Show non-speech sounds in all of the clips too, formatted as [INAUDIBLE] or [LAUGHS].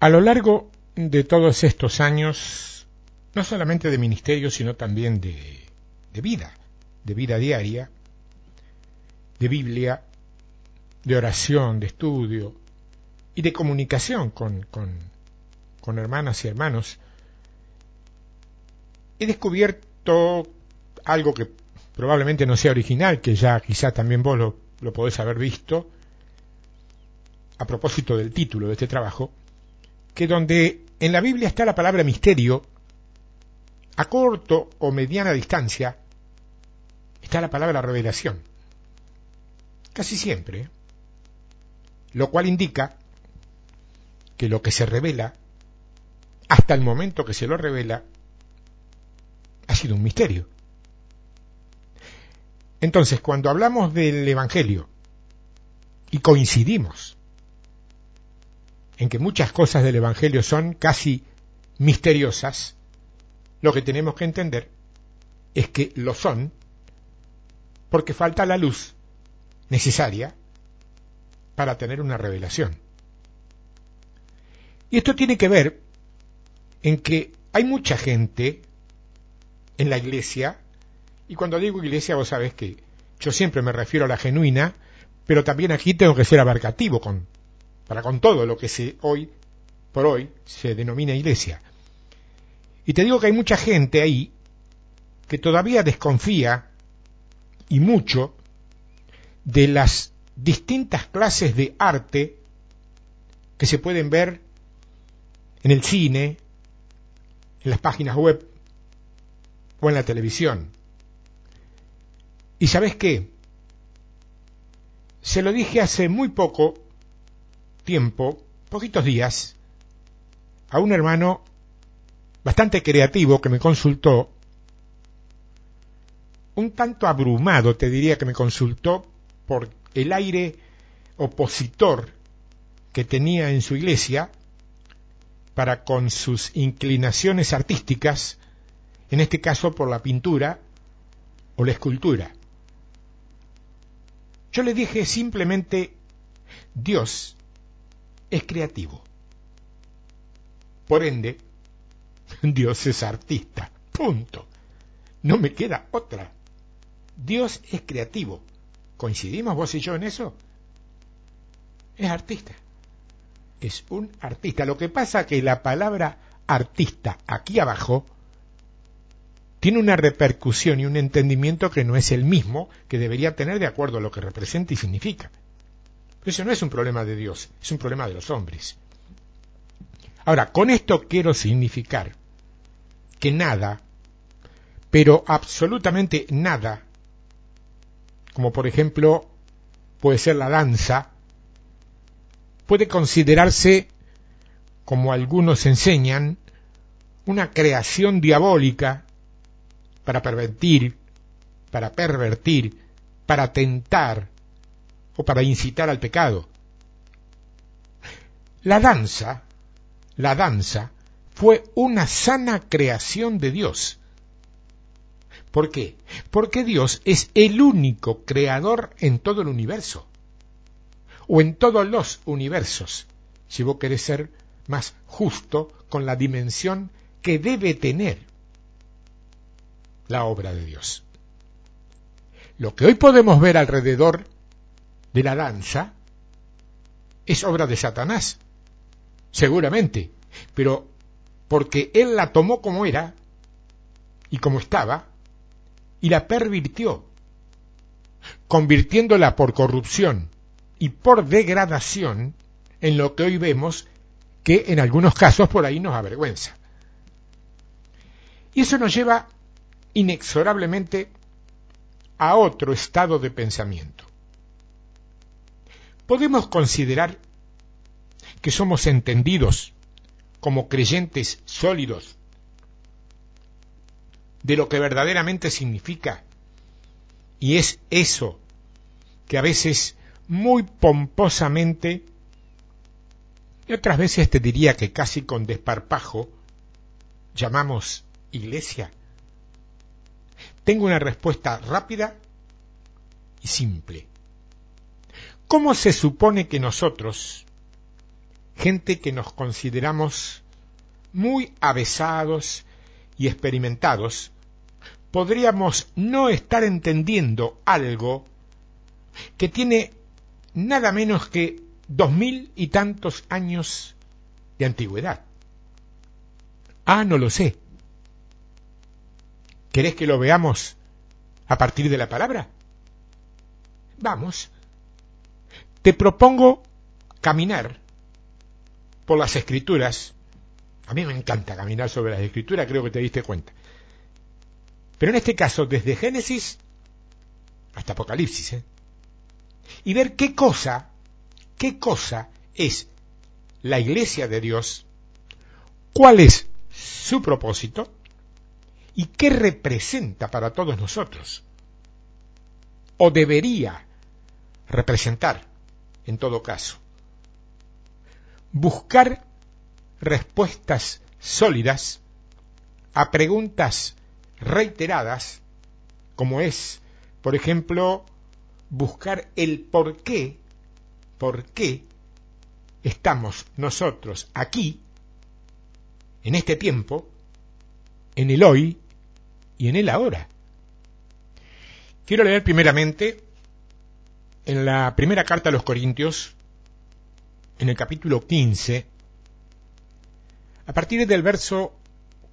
A lo largo de todos estos años, no solamente de ministerio, sino también de, de vida, de vida diaria, de Biblia, de oración, de estudio y de comunicación con, con, con hermanas y hermanos, he descubierto algo que probablemente no sea original, que ya quizá también vos lo, lo podés haber visto, a propósito del título de este trabajo, que donde en la Biblia está la palabra misterio, a corto o mediana distancia, está la palabra revelación. Casi siempre. Lo cual indica que lo que se revela, hasta el momento que se lo revela, ha sido un misterio. Entonces, cuando hablamos del Evangelio y coincidimos en que muchas cosas del Evangelio son casi misteriosas, lo que tenemos que entender es que lo son porque falta la luz necesaria para tener una revelación. Y esto tiene que ver en que hay mucha gente en la iglesia, y cuando digo iglesia vos sabés que yo siempre me refiero a la genuina, pero también aquí tengo que ser abarcativo con, para con todo lo que se hoy por hoy se denomina iglesia. Y te digo que hay mucha gente ahí que todavía desconfía y mucho de las distintas clases de arte que se pueden ver en el cine, en las páginas web o en la televisión. ¿Y sabes qué? Se lo dije hace muy poco tiempo, poquitos días, a un hermano bastante creativo que me consultó, un tanto abrumado, te diría que me consultó por el aire opositor que tenía en su iglesia para con sus inclinaciones artísticas, en este caso por la pintura o la escultura. Yo le dije simplemente, Dios es creativo. Por ende, [LAUGHS] Dios es artista. Punto. No me queda otra. Dios es creativo. ¿Coincidimos vos y yo en eso? Es artista. Es un artista. Lo que pasa que la palabra artista aquí abajo tiene una repercusión y un entendimiento que no es el mismo que debería tener de acuerdo a lo que representa y significa. Eso no es un problema de Dios, es un problema de los hombres. Ahora, con esto quiero significar que nada, pero absolutamente nada, como por ejemplo puede ser la danza, puede considerarse, como algunos enseñan, una creación diabólica para pervertir, para pervertir, para tentar o para incitar al pecado. La danza, la danza fue una sana creación de Dios. ¿Por qué? Porque Dios es el único creador en todo el universo, o en todos los universos, si vos querés ser más justo con la dimensión que debe tener la obra de Dios. Lo que hoy podemos ver alrededor de la danza es obra de Satanás, seguramente, pero porque él la tomó como era y como estaba y la pervirtió, convirtiéndola por corrupción y por degradación en lo que hoy vemos que en algunos casos por ahí nos avergüenza. Y eso nos lleva inexorablemente a otro estado de pensamiento. Podemos considerar que somos entendidos como creyentes sólidos de lo que verdaderamente significa. Y es eso que a veces muy pomposamente, y otras veces te diría que casi con desparpajo, llamamos iglesia. Tengo una respuesta rápida y simple. ¿Cómo se supone que nosotros, gente que nos consideramos muy avesados y experimentados, podríamos no estar entendiendo algo que tiene nada menos que dos mil y tantos años de antigüedad. Ah, no lo sé. ¿Querés que lo veamos a partir de la palabra? Vamos. Te propongo caminar por las escrituras. A mí me encanta caminar sobre las escrituras, creo que te diste cuenta. Pero en este caso, desde Génesis hasta Apocalipsis, ¿eh? y ver qué cosa, qué cosa es la iglesia de Dios, cuál es su propósito y qué representa para todos nosotros, o debería representar en todo caso. Buscar respuestas sólidas a preguntas reiteradas, como es, por ejemplo, buscar el por qué, por qué estamos nosotros aquí, en este tiempo, en el hoy y en el ahora. Quiero leer primeramente en la primera carta a los Corintios, en el capítulo 15, a partir del verso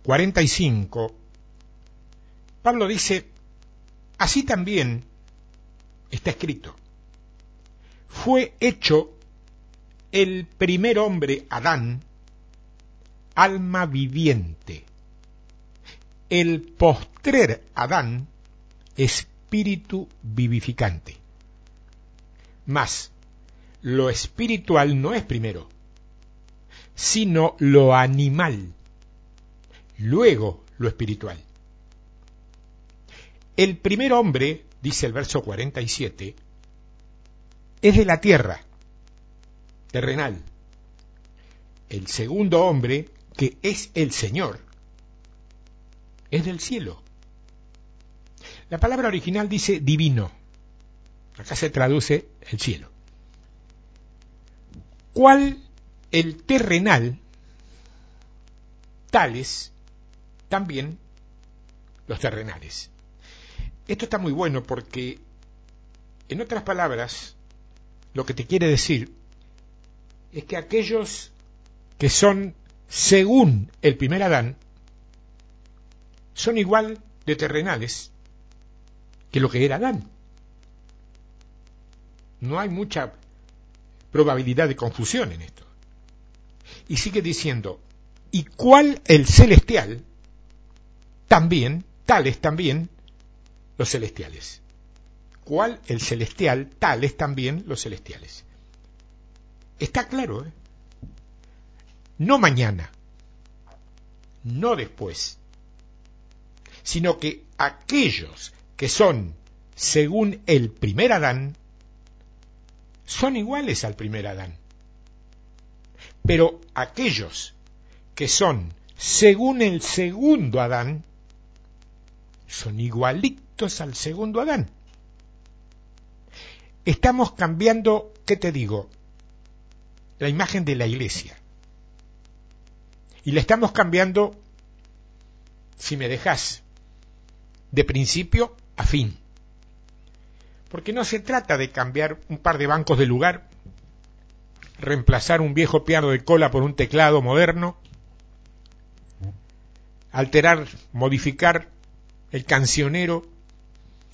45, Pablo dice, así también está escrito, fue hecho el primer hombre, Adán, alma viviente, el postrer Adán, espíritu vivificante. Mas, lo espiritual no es primero, sino lo animal, luego lo espiritual. El primer hombre, dice el verso 47, es de la tierra, terrenal. El segundo hombre, que es el Señor, es del cielo. La palabra original dice divino. Acá se traduce el cielo. ¿Cuál el terrenal? Tales también los terrenales. Esto está muy bueno porque, en otras palabras, lo que te quiere decir es que aquellos que son según el primer Adán son igual de terrenales que lo que era Adán. No hay mucha probabilidad de confusión en esto. Y sigue diciendo, ¿y cuál el celestial? También, tales también los celestiales. ¿Cuál el celestial? Tales también los celestiales. Está claro, ¿eh? No mañana, no después, sino que aquellos que son según el primer Adán, son iguales al primer Adán. Pero aquellos que son según el segundo Adán, son igualitos al segundo Adán. Estamos cambiando, ¿qué te digo? La imagen de la iglesia. Y la estamos cambiando, si me dejas, de principio a fin. Porque no se trata de cambiar un par de bancos de lugar, reemplazar un viejo piano de cola por un teclado moderno, alterar, modificar el cancionero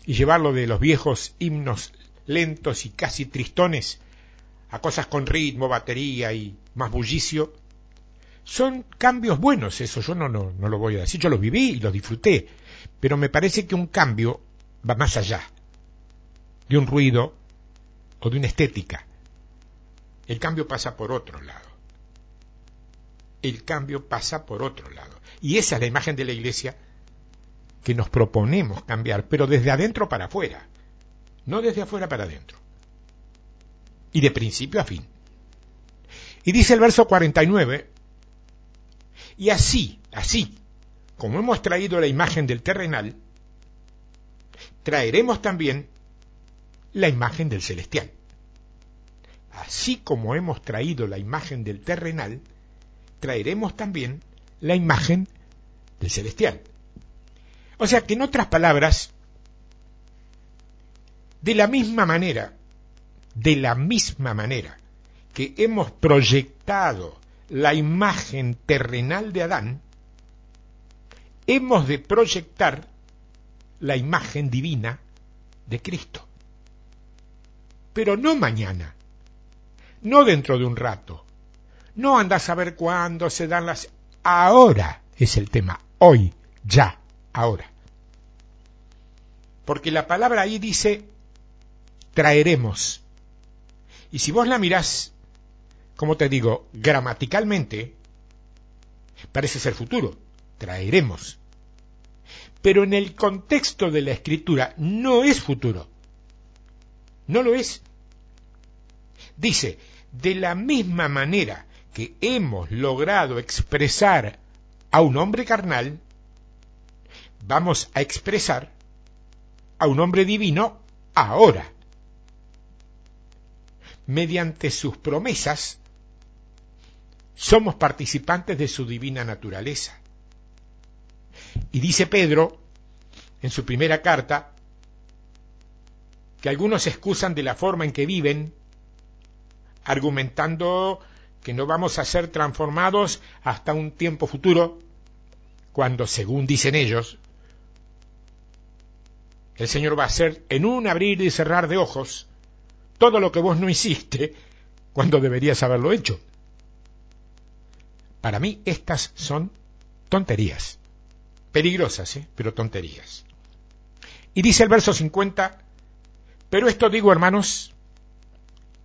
y llevarlo de los viejos himnos lentos y casi tristones a cosas con ritmo, batería y más bullicio, son cambios buenos, eso yo no, no, no lo voy a decir, yo los viví y los disfruté, pero me parece que un cambio va más allá de un ruido o de una estética. El cambio pasa por otro lado. El cambio pasa por otro lado. Y esa es la imagen de la iglesia que nos proponemos cambiar, pero desde adentro para afuera, no desde afuera para adentro. Y de principio a fin. Y dice el verso 49, y así, así, como hemos traído la imagen del terrenal, traeremos también la imagen del celestial. así como hemos traído la imagen del terrenal, traeremos también la imagen del celestial. O sea que en otras palabras, de la misma manera, de la misma manera que hemos proyectado la imagen terrenal de Adán, hemos de proyectar la imagen divina de Cristo. Pero no mañana, no dentro de un rato, no andas a ver cuándo se dan las... Ahora es el tema, hoy, ya, ahora. Porque la palabra ahí dice, traeremos. Y si vos la mirás, como te digo, gramaticalmente, parece ser futuro, traeremos. Pero en el contexto de la escritura no es futuro. No lo es. Dice, de la misma manera que hemos logrado expresar a un hombre carnal, vamos a expresar a un hombre divino ahora. Mediante sus promesas, somos participantes de su divina naturaleza. Y dice Pedro, en su primera carta, que algunos se excusan de la forma en que viven, argumentando que no vamos a ser transformados hasta un tiempo futuro, cuando, según dicen ellos, el Señor va a hacer en un abrir y cerrar de ojos todo lo que vos no hiciste cuando deberías haberlo hecho. Para mí estas son tonterías, peligrosas, ¿eh? pero tonterías. Y dice el verso 50, pero esto digo hermanos,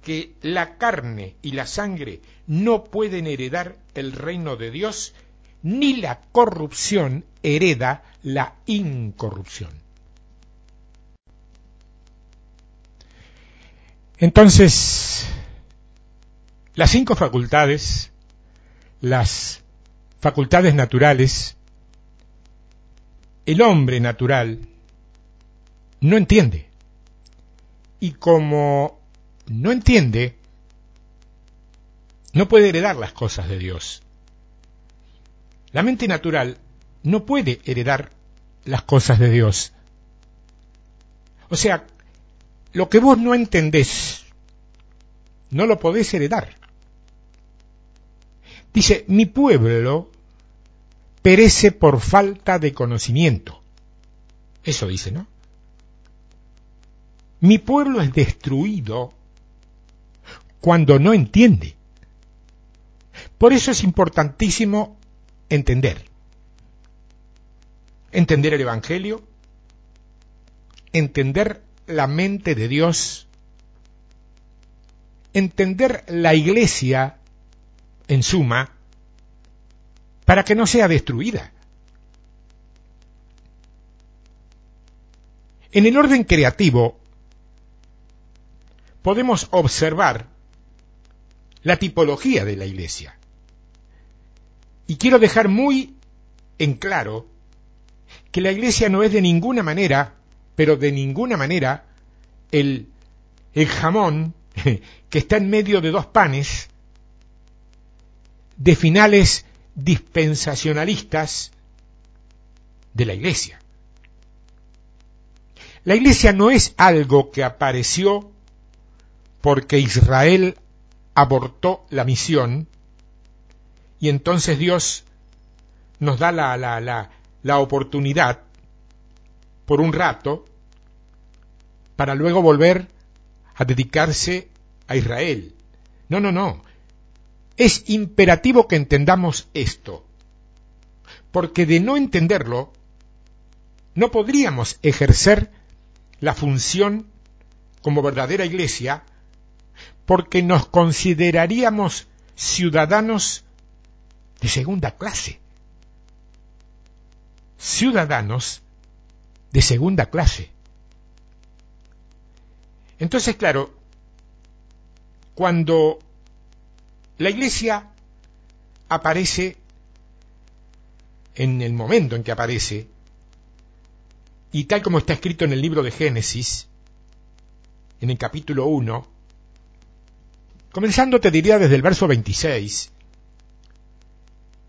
que la carne y la sangre no pueden heredar el reino de Dios, ni la corrupción hereda la incorrupción. Entonces, las cinco facultades, las facultades naturales, el hombre natural no entiende. Y como no entiende, no puede heredar las cosas de Dios. La mente natural no puede heredar las cosas de Dios. O sea, lo que vos no entendés, no lo podés heredar. Dice, mi pueblo perece por falta de conocimiento. Eso dice, ¿no? Mi pueblo es destruido cuando no entiende. Por eso es importantísimo entender. Entender el Evangelio, entender la mente de Dios, entender la iglesia en suma, para que no sea destruida. En el orden creativo podemos observar la tipología de la iglesia. Y quiero dejar muy en claro que la iglesia no es de ninguna manera, pero de ninguna manera, el, el jamón [LAUGHS] que está en medio de dos panes de finales dispensacionalistas de la iglesia. La iglesia no es algo que apareció porque Israel abortó la misión y entonces Dios nos da la, la, la, la oportunidad por un rato para luego volver a dedicarse a Israel. No, no, no. Es imperativo que entendamos esto, porque de no entenderlo, no podríamos ejercer la función como verdadera iglesia porque nos consideraríamos ciudadanos de segunda clase. Ciudadanos de segunda clase. Entonces, claro, cuando la iglesia aparece en el momento en que aparece, y tal como está escrito en el libro de Génesis, en el capítulo 1, Comenzando te diría desde el verso 26,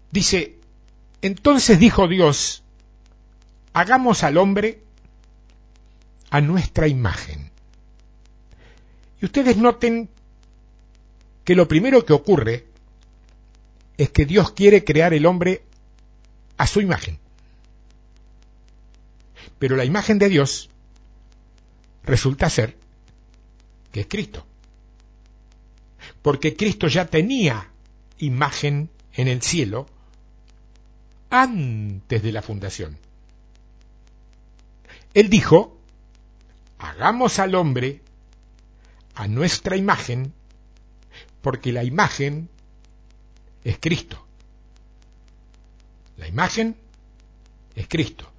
dice, entonces dijo Dios, hagamos al hombre a nuestra imagen. Y ustedes noten que lo primero que ocurre es que Dios quiere crear el hombre a su imagen. Pero la imagen de Dios resulta ser que es Cristo. Porque Cristo ya tenía imagen en el cielo antes de la fundación. Él dijo, hagamos al hombre a nuestra imagen, porque la imagen es Cristo. La imagen es Cristo,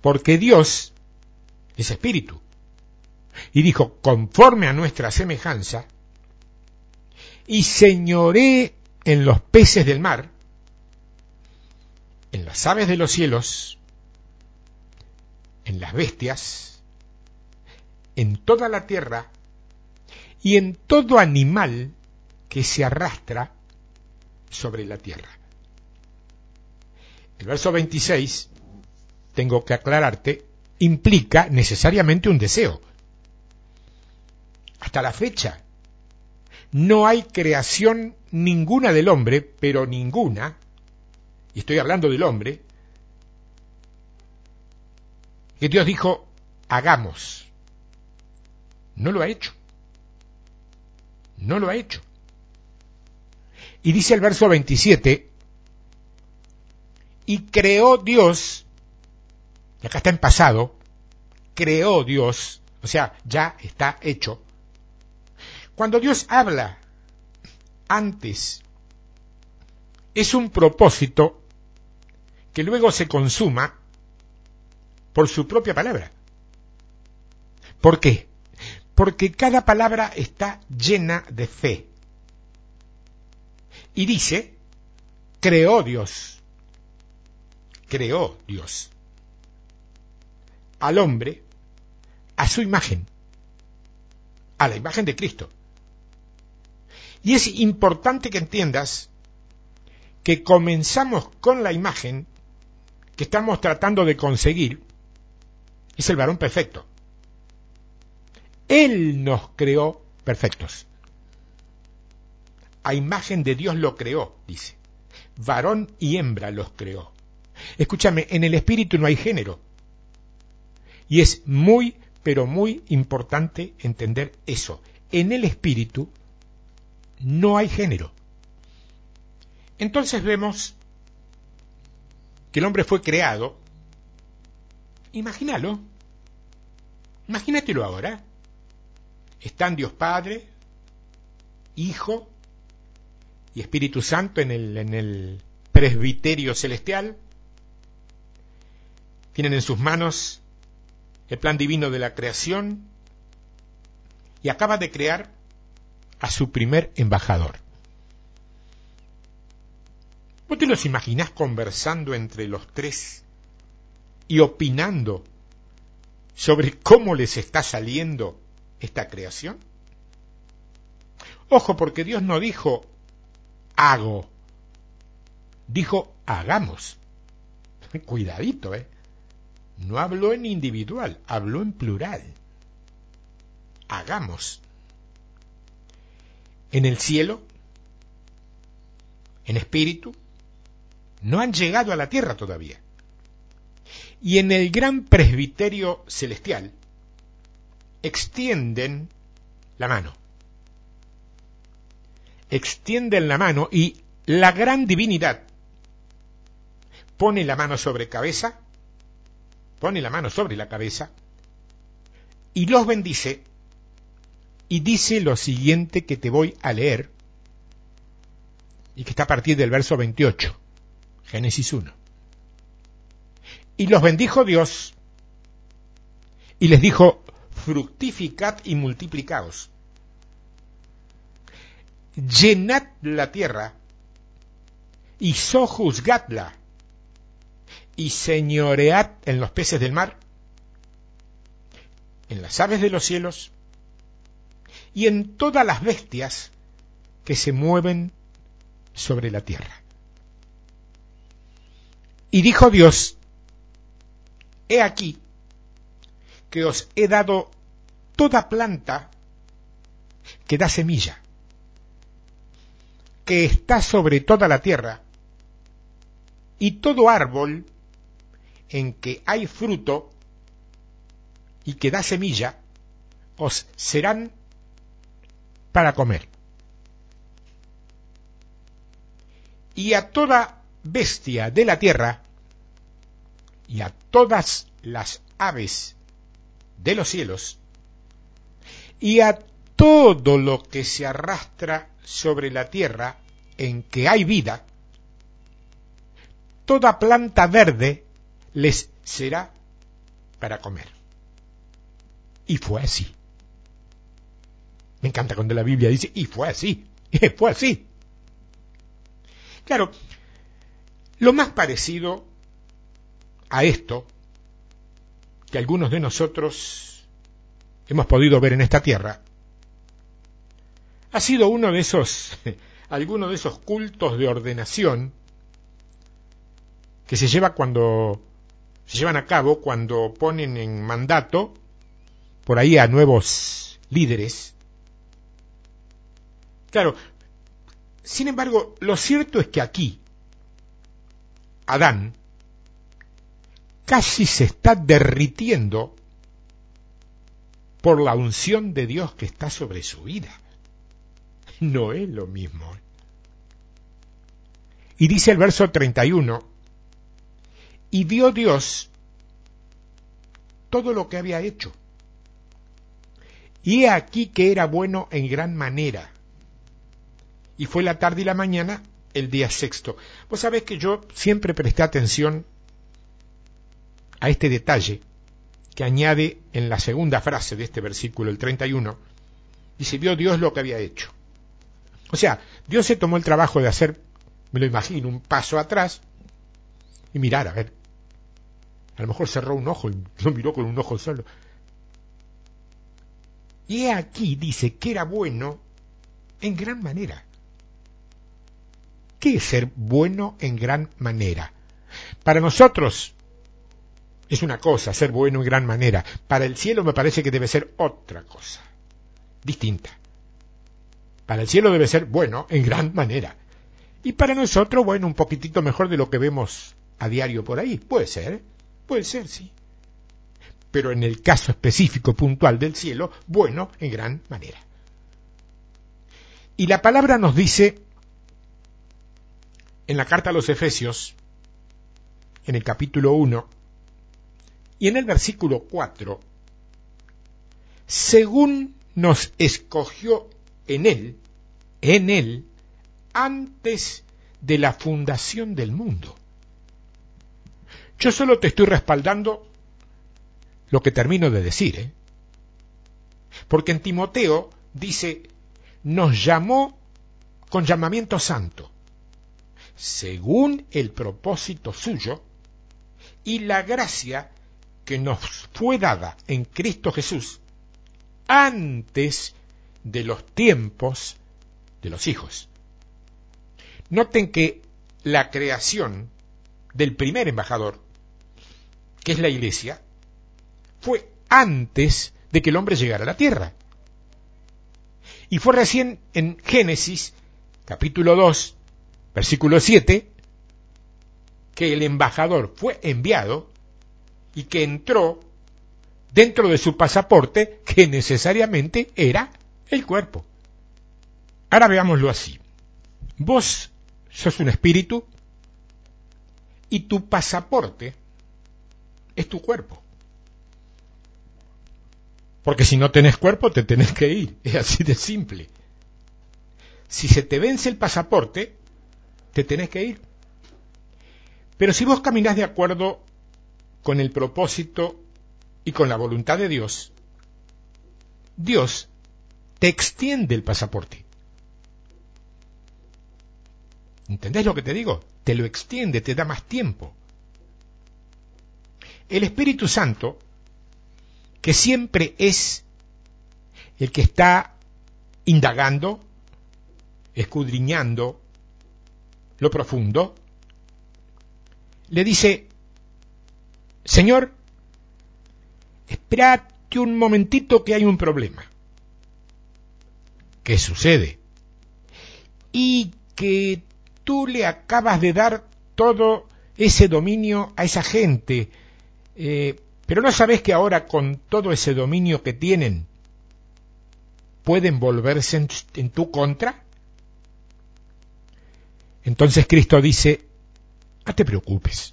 porque Dios es espíritu. Y dijo, conforme a nuestra semejanza, y señoré en los peces del mar, en las aves de los cielos, en las bestias, en toda la tierra y en todo animal que se arrastra sobre la tierra. El verso 26, tengo que aclararte, implica necesariamente un deseo. Hasta la fecha, no hay creación ninguna del hombre, pero ninguna, y estoy hablando del hombre, que Dios dijo, hagamos. No lo ha hecho. No lo ha hecho. Y dice el verso 27, y creó Dios, y acá está en pasado, creó Dios, o sea, ya está hecho. Cuando Dios habla antes, es un propósito que luego se consuma por su propia palabra. ¿Por qué? Porque cada palabra está llena de fe. Y dice, creó Dios, creó Dios al hombre a su imagen, a la imagen de Cristo. Y es importante que entiendas que comenzamos con la imagen que estamos tratando de conseguir, es el varón perfecto. Él nos creó perfectos. A imagen de Dios lo creó, dice. Varón y hembra los creó. Escúchame, en el espíritu no hay género. Y es muy, pero muy importante entender eso. En el espíritu no hay género. Entonces vemos que el hombre fue creado. Imagínalo. Imagínatelo ahora. Están Dios Padre, Hijo y Espíritu Santo en el, en el presbiterio celestial. Tienen en sus manos el plan divino de la creación y acaba de crear a su primer embajador. ¿Vos te los imaginás conversando entre los tres y opinando sobre cómo les está saliendo esta creación? Ojo, porque Dios no dijo hago, dijo hagamos. [LAUGHS] Cuidadito, ¿eh? No habló en individual, habló en plural. Hagamos. En el cielo, en espíritu, no han llegado a la tierra todavía. Y en el gran presbiterio celestial extienden la mano. Extienden la mano y la gran divinidad pone la mano sobre cabeza, pone la mano sobre la cabeza y los bendice y dice lo siguiente que te voy a leer y que está a partir del verso 28. Génesis 1. Y los bendijo Dios y les dijo, fructificad y multiplicaos. Llenad la tierra y sojuzgadla y señoread en los peces del mar, en las aves de los cielos y en todas las bestias que se mueven sobre la tierra. Y dijo Dios, he aquí que os he dado toda planta que da semilla, que está sobre toda la tierra, y todo árbol en que hay fruto y que da semilla, os serán para comer. Y a toda bestia de la tierra y a todas las aves de los cielos y a todo lo que se arrastra sobre la tierra en que hay vida, toda planta verde les será para comer. Y fue así. Me encanta cuando la Biblia dice, y fue así, y fue así. Claro, lo más parecido a esto que algunos de nosotros hemos podido ver en esta tierra ha sido uno de esos, [LAUGHS] alguno de esos cultos de ordenación que se lleva cuando se llevan a cabo cuando ponen en mandato por ahí a nuevos líderes. Claro, sin embargo, lo cierto es que aquí Adán casi se está derritiendo por la unción de Dios que está sobre su vida. No es lo mismo. Y dice el verso 31, y vio Dios todo lo que había hecho. Y he aquí que era bueno en gran manera. Y fue la tarde y la mañana el día sexto. Vos sabés que yo siempre presté atención a este detalle que añade en la segunda frase de este versículo, el 31, dice, vio Dios lo que había hecho. O sea, Dios se tomó el trabajo de hacer, me lo imagino, un paso atrás y mirar, a ver. A lo mejor cerró un ojo y lo miró con un ojo solo. Y aquí dice que era bueno en gran manera. ¿Qué es ser bueno en gran manera? Para nosotros es una cosa, ser bueno en gran manera. Para el cielo me parece que debe ser otra cosa, distinta. Para el cielo debe ser bueno en gran manera. Y para nosotros, bueno, un poquitito mejor de lo que vemos a diario por ahí. Puede ser, puede ser, sí. Pero en el caso específico, puntual del cielo, bueno en gran manera. Y la palabra nos dice en la carta a los Efesios, en el capítulo 1, y en el versículo 4, según nos escogió en Él, en Él, antes de la fundación del mundo. Yo solo te estoy respaldando lo que termino de decir, ¿eh? porque en Timoteo dice, nos llamó con llamamiento santo, según el propósito suyo y la gracia que nos fue dada en Cristo Jesús antes de los tiempos de los hijos. Noten que la creación del primer embajador, que es la iglesia, fue antes de que el hombre llegara a la tierra. Y fue recién en Génesis, capítulo 2, versículo 7, que el embajador fue enviado y que entró dentro de su pasaporte que necesariamente era el cuerpo. Ahora veámoslo así. Vos sos un espíritu y tu pasaporte es tu cuerpo. Porque si no tenés cuerpo te tenés que ir. [LAUGHS] Es así de simple. Si se te vence el pasaporte, te tenés que ir. Pero si vos caminás de acuerdo con el propósito y con la voluntad de Dios, Dios te extiende el pasaporte. ¿Entendés lo que te digo? Te lo extiende, te da más tiempo. El Espíritu Santo, que siempre es el que está indagando, escudriñando lo profundo, le dice, Señor, espérate un momentito que hay un problema. ¿Qué sucede? Y que tú le acabas de dar todo ese dominio a esa gente, eh, pero no sabes que ahora con todo ese dominio que tienen, pueden volverse en, tu contra? Entonces Cristo dice, no te preocupes.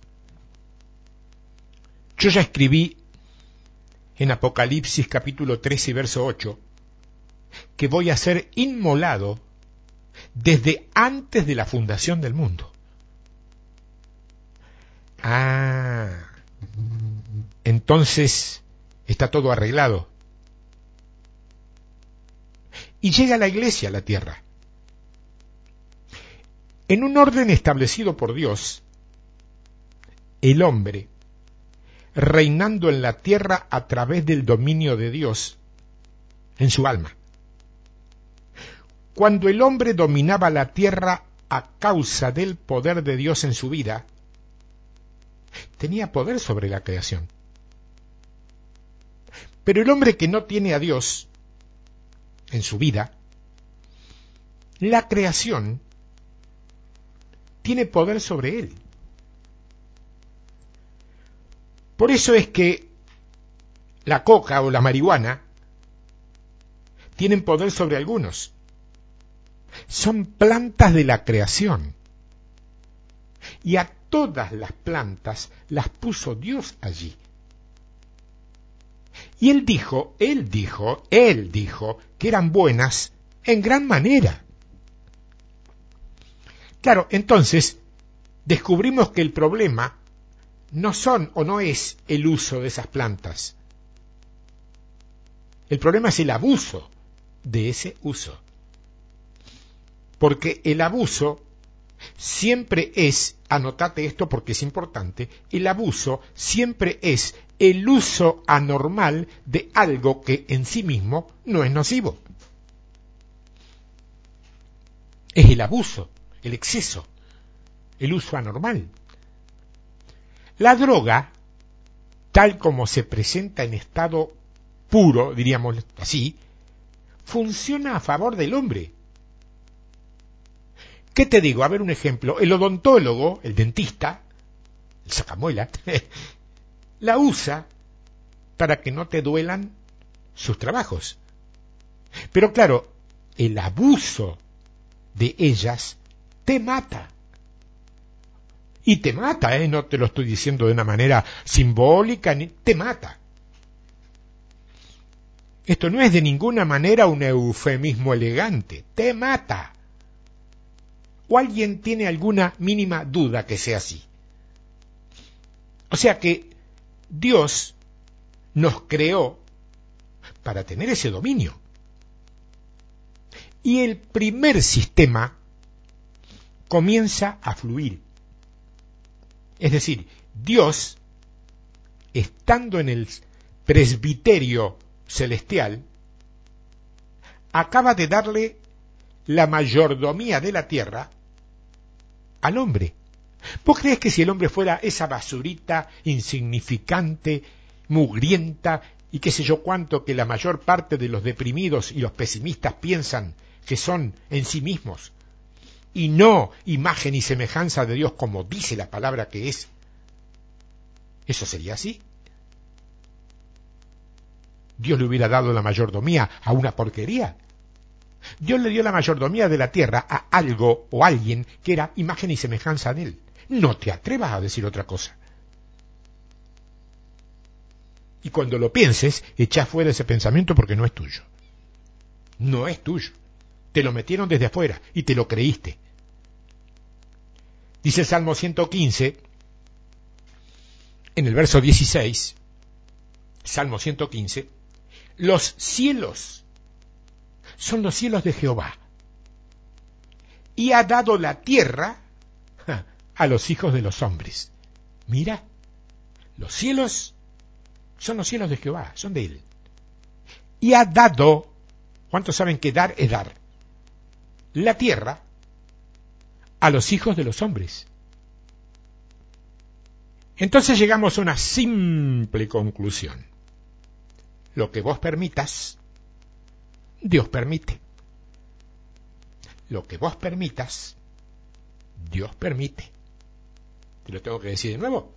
Yo ya escribí en Apocalipsis capítulo 13 verso 8 que voy a ser inmolado desde antes de la fundación del mundo. Ah, entonces está todo arreglado. Y llega la iglesia a la tierra. En un orden establecido por Dios, el hombre, reinando en la tierra a través del dominio de Dios en su alma. Cuando el hombre dominaba la tierra a causa del poder de Dios en su vida, tenía poder sobre la creación. Pero el hombre que no tiene a Dios en su vida, la creación tiene poder sobre él. Por eso es que la coca o la marihuana tienen poder sobre algunos. Son plantas de la creación. Y a todas las plantas las puso Dios allí. Y él dijo, él dijo, él dijo que eran buenas en gran manera. Claro, entonces descubrimos que el problema no son o no es el uso de esas plantas. El problema es el abuso de ese uso. Porque el abuso siempre es, anotate esto porque es importante, el abuso siempre es el uso anormal de algo que en sí mismo no es nocivo. Es el abuso, el exceso, el uso anormal. La droga, tal como se presenta en estado puro, diríamos así, funciona a favor del hombre. ¿Qué te digo? A ver un ejemplo. El odontólogo, el dentista, el sacamuela, [LAUGHS] la usa para que no te duelan sus trabajos. Pero claro, el abuso de ellas te mata. Y te mata, ¿eh? No te lo estoy diciendo de una manera simbólica, ni te mata. Esto no es de ninguna manera un eufemismo elegante, te mata. ¿O alguien tiene alguna mínima duda que sea así? O sea que Dios nos creó para tener ese dominio. Y el primer sistema comienza a fluir. Es decir, Dios, estando en el presbiterio celestial, acaba de darle la mayordomía de la tierra al hombre. ¿Vos crees que si el hombre fuera esa basurita insignificante, mugrienta y qué sé yo cuánto que la mayor parte de los deprimidos y los pesimistas piensan que son en sí mismos, y no imagen y semejanza de Dios como dice la palabra que es, ¿eso sería así? Dios le hubiera dado la mayordomía a una porquería. Dios le dio la mayordomía de la tierra a algo o alguien que era imagen y semejanza de él. No te atrevas a decir otra cosa. Y cuando lo pienses, echa fuera ese pensamiento porque no es tuyo. No es tuyo. Te lo metieron desde afuera y te lo creíste. Dice Salmo 115, en el verso 16, Salmo 115, los cielos son los cielos de Jehová. Y ha dado la tierra a los hijos de los hombres. Mira, los cielos son los cielos de Jehová, son de él. Y ha dado, ¿cuántos saben que dar es dar? la tierra a los hijos de los hombres. Entonces llegamos a una simple conclusión. Lo que vos permitas, Dios permite. Lo que vos permitas, Dios permite. Te lo tengo que decir de nuevo.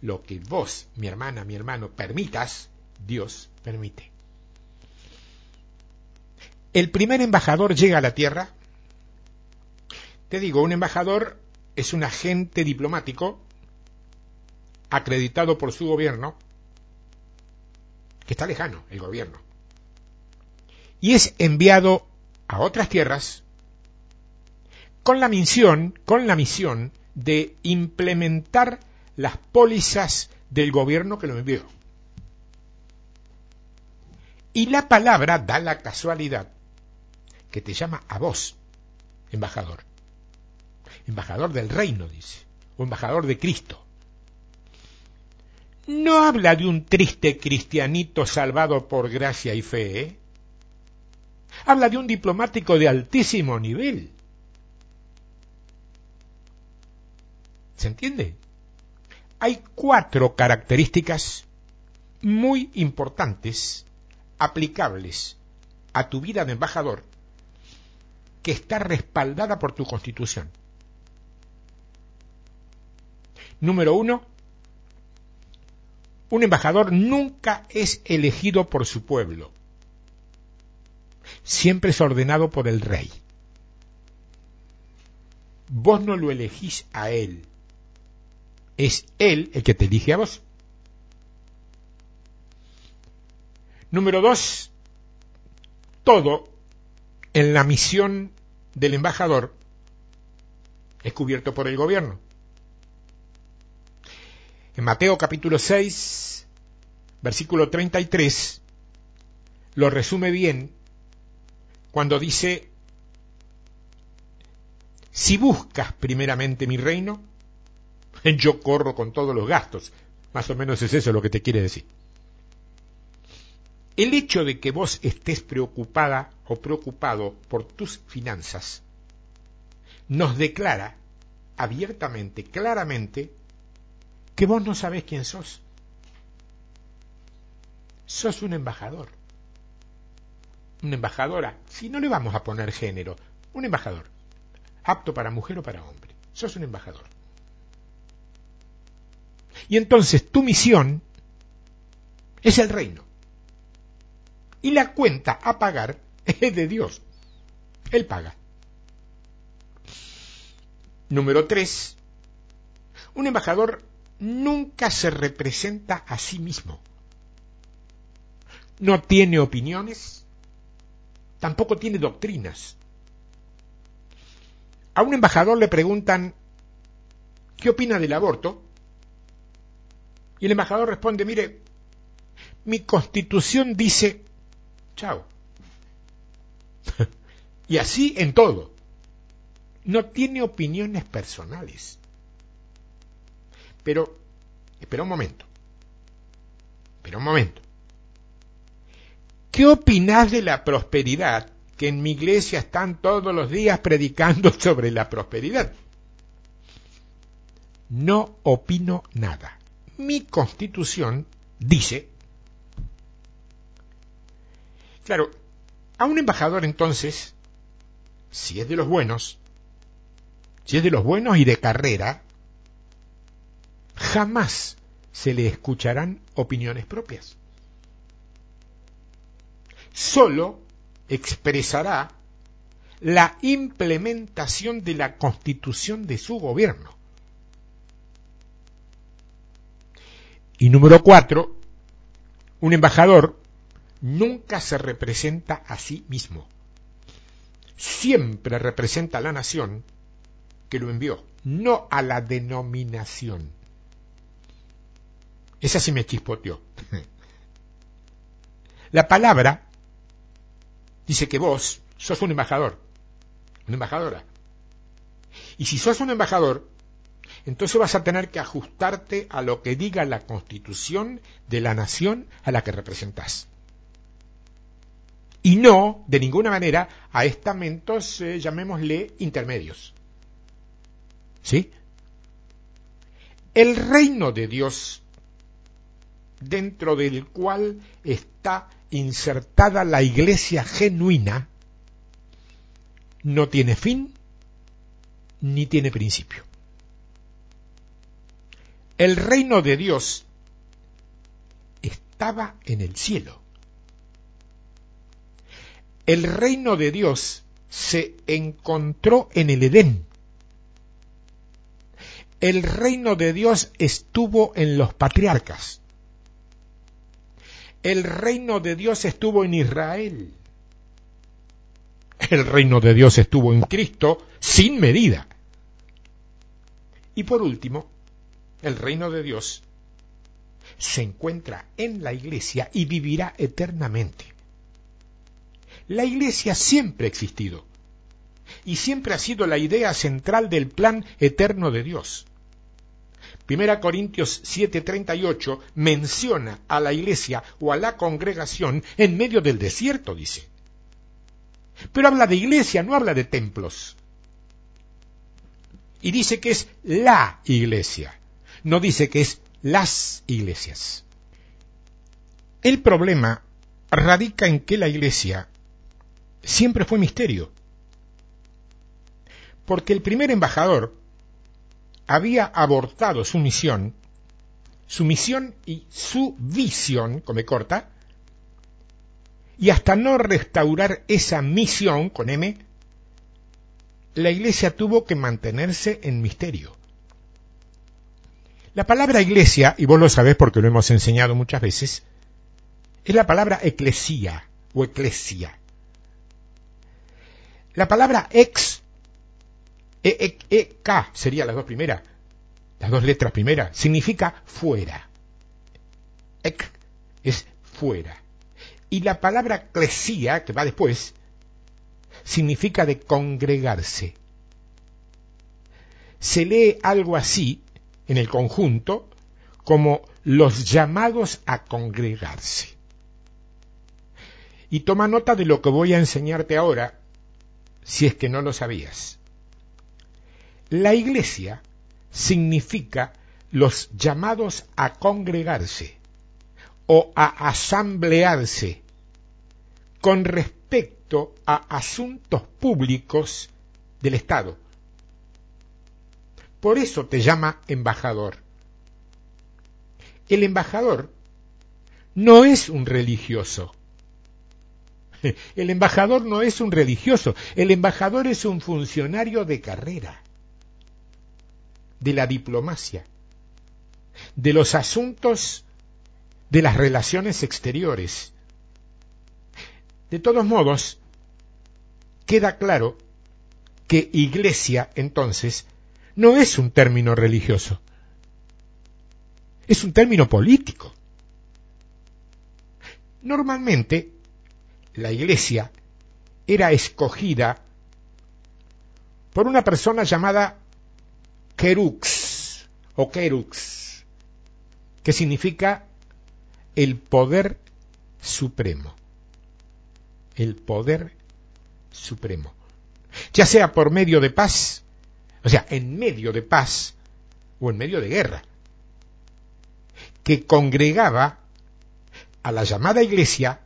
Lo que vos, mi hermana, mi hermano, permitas, Dios permite. El primer embajador llega a la tierra. Te digo, un embajador es un agente diplomático acreditado por su gobierno, que está lejano, el gobierno, y es enviado a otras tierras con la misión, con la misión de implementar las pólizas del gobierno que lo envió. Y la palabra da la casualidad que te llama a vos, embajador. Embajador del reino, dice, o embajador de Cristo. No habla de un triste cristianito salvado por gracia y fe, ¿eh? Habla de un diplomático de altísimo nivel. ¿Se entiende? Hay cuatro características muy importantes aplicables a tu vida de embajador que está respaldada por tu constitución. Número uno, un embajador nunca es elegido por su pueblo, siempre es ordenado por el rey. Vos no lo elegís a él, es él el que te elige a vos. Número dos, todo en la misión del embajador es cubierto por el gobierno. En Mateo capítulo 6, versículo 33, lo resume bien cuando dice, si buscas primeramente mi reino, [LAUGHS] yo corro con todos los gastos. Más o menos es eso lo que te quiere decir. El hecho de que vos estés preocupada o preocupado por tus finanzas nos declara abiertamente, claramente, que vos no sabés quién sos. Sos un embajador. Una embajadora. Si no le vamos a poner género, un embajador. Apto para mujer o para hombre. Sos un embajador. Y entonces tu misión es el reino y la cuenta a pagar es de Dios. Él paga. Número 3. Un embajador nunca se representa a sí mismo. No tiene opiniones, tampoco tiene doctrinas. A un embajador le preguntan, ¿qué opina del aborto? Y el embajador responde, mire, mi constitución dice Chao. [LAUGHS] y así en todo. No tiene opiniones personales. Pero, espera un momento. Espera un momento. ¿Qué opinás de la prosperidad que en mi iglesia están todos los días predicando [LAUGHS] sobre la prosperidad? No opino nada. Mi constitución dice Claro, a un embajador entonces, si es de los buenos, si es de los buenos y de carrera, jamás se le escucharán opiniones propias. Solo expresará la implementación de la constitución de su gobierno. Y número cuatro, un embajador nunca se representa a sí mismo. Siempre representa a la nación que lo envió, no a la denominación. Esa sí me chispoteó. La palabra dice que vos sos un embajador, una embajadora. Y si sos un embajador, entonces vas a tener que ajustarte a lo que diga la constitución de la nación a la que representas y no, de ninguna manera, a estamentos, eh, llamémosle, intermedios. ¿Sí? El reino de Dios, dentro del cual está insertada la iglesia genuina, no tiene fin ni tiene principio. El reino de Dios estaba en el cielo. El reino de Dios se encontró en el Edén. El reino de Dios estuvo en los patriarcas. El reino de Dios estuvo en Israel. El reino de Dios estuvo en Cristo sin medida. Y por último, el reino de Dios se encuentra en la iglesia y vivirá eternamente. La iglesia siempre ha existido y siempre ha sido la idea central del plan eterno de Dios. Primera Corintios 7:38 menciona a la iglesia o a la congregación en medio del desierto, dice. Pero habla de iglesia, no habla de templos. Y dice que es la iglesia, no dice que es las iglesias. El problema radica en que la iglesia siempre fue misterio. Porque el primer embajador había abortado su misión, su misión y su visión, come corta, y hasta no restaurar esa misión con M, la iglesia tuvo que mantenerse en misterio. La palabra iglesia, y vos lo sabés porque lo hemos enseñado muchas veces, es la palabra eclesía o eclesia. La palabra ex, e, e, e, K sería las dos primeras, las dos letras primeras, significa fuera. Ec es fuera. Y la palabra eclesía, que va después, significa de congregarse. Se lee algo así en el conjunto como los llamados a congregarse. Y toma nota de lo que voy a enseñarte ahora, si es que no lo sabías. La iglesia significa los llamados a congregarse o a asamblearse con respecto a asuntos públicos del Estado. Por eso te llama embajador. El embajador no es un religioso. [LAUGHS] El embajador no es un religioso. El embajador es un funcionario de carrera, de la diplomacia, de los asuntos de las relaciones exteriores. De todos modos, queda claro que iglesia entonces no es un término religioso, es un término político. Normalmente, la iglesia era escogida por una persona llamada Kerux o Kerux, que significa el poder supremo. El poder supremo. Ya sea por medio de paz o sea, en medio de paz o en medio de guerra, que congregaba a la llamada iglesia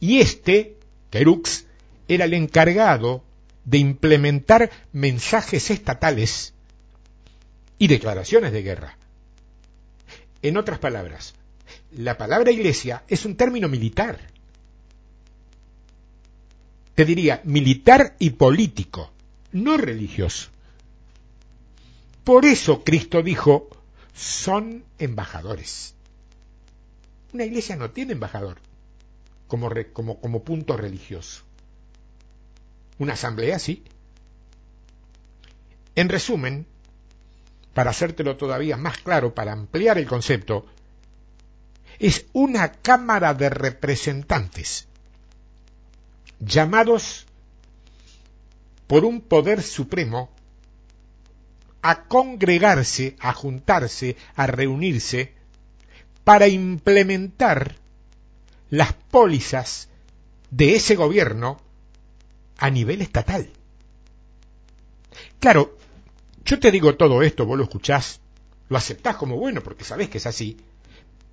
y este, Kerux, era el encargado de implementar mensajes estatales y declaraciones de guerra. En otras palabras, la palabra iglesia es un término militar. Te diría militar y político, no religioso. Por eso Cristo dijo, son embajadores. Una iglesia no tiene embajador como, como, como punto religioso. Una asamblea sí. En resumen, para hacértelo todavía más claro, para ampliar el concepto, es una cámara de representantes llamados por un poder supremo a congregarse, a juntarse, a reunirse para implementar las pólizas de ese gobierno a nivel estatal. Claro, yo te digo todo esto, vos lo escuchás, lo aceptás como bueno porque sabés que es así,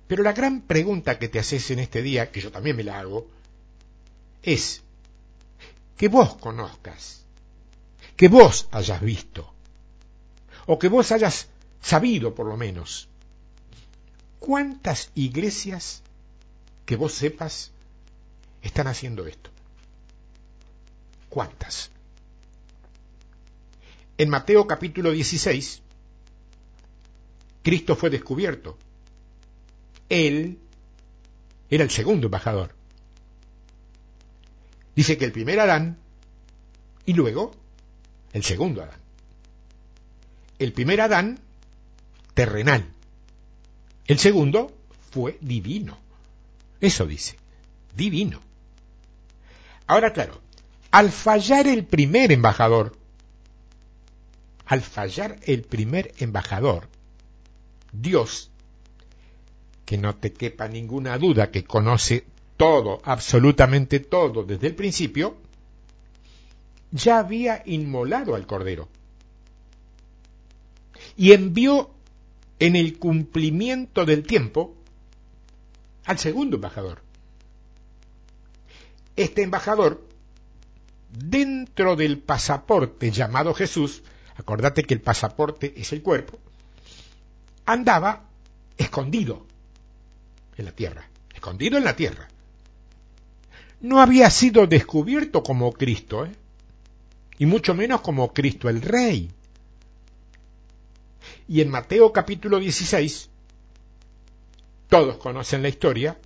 pero la gran pregunta que te haces en este día, que yo también me la hago, es que vos conozcas, que vos hayas visto, o que vos hayas sabido por lo menos, ¿cuántas iglesias que vos sepas están haciendo esto? ¿Cuántas? En Mateo capítulo 16, Cristo fue descubierto. Él era el segundo embajador. Dice que el primer Adán y luego el segundo Adán. El primer Adán, terrenal. El segundo fue divino. Eso dice, divino. Ahora claro, al fallar el primer embajador, al fallar el primer embajador, Dios, que no te quepa ninguna duda que conoce todo, absolutamente todo desde el principio, ya había inmolado al Cordero. Y envió en el cumplimiento del tiempo al segundo embajador. Este embajador, dentro del pasaporte llamado Jesús, acordate que el pasaporte es el cuerpo, andaba escondido en la tierra, escondido en la tierra. No había sido descubierto como Cristo, ¿eh? y mucho menos como Cristo el Rey. Y en Mateo capítulo 16, todos conocen la historia,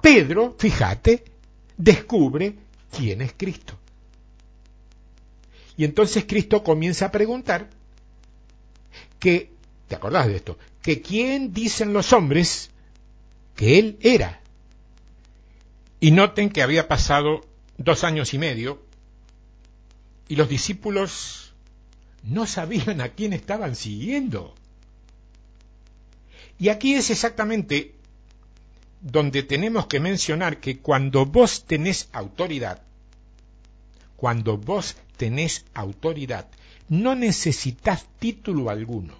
Pedro, fíjate, descubre quién es Cristo. Y entonces Cristo comienza a preguntar que ¿Te acordás de esto? Que quién dicen los hombres que él era. Y noten que había pasado dos años y medio y los discípulos no sabían a quién estaban siguiendo. Y aquí es exactamente donde tenemos que mencionar que cuando vos tenés autoridad, cuando vos tenés autoridad, no necesitas título alguno.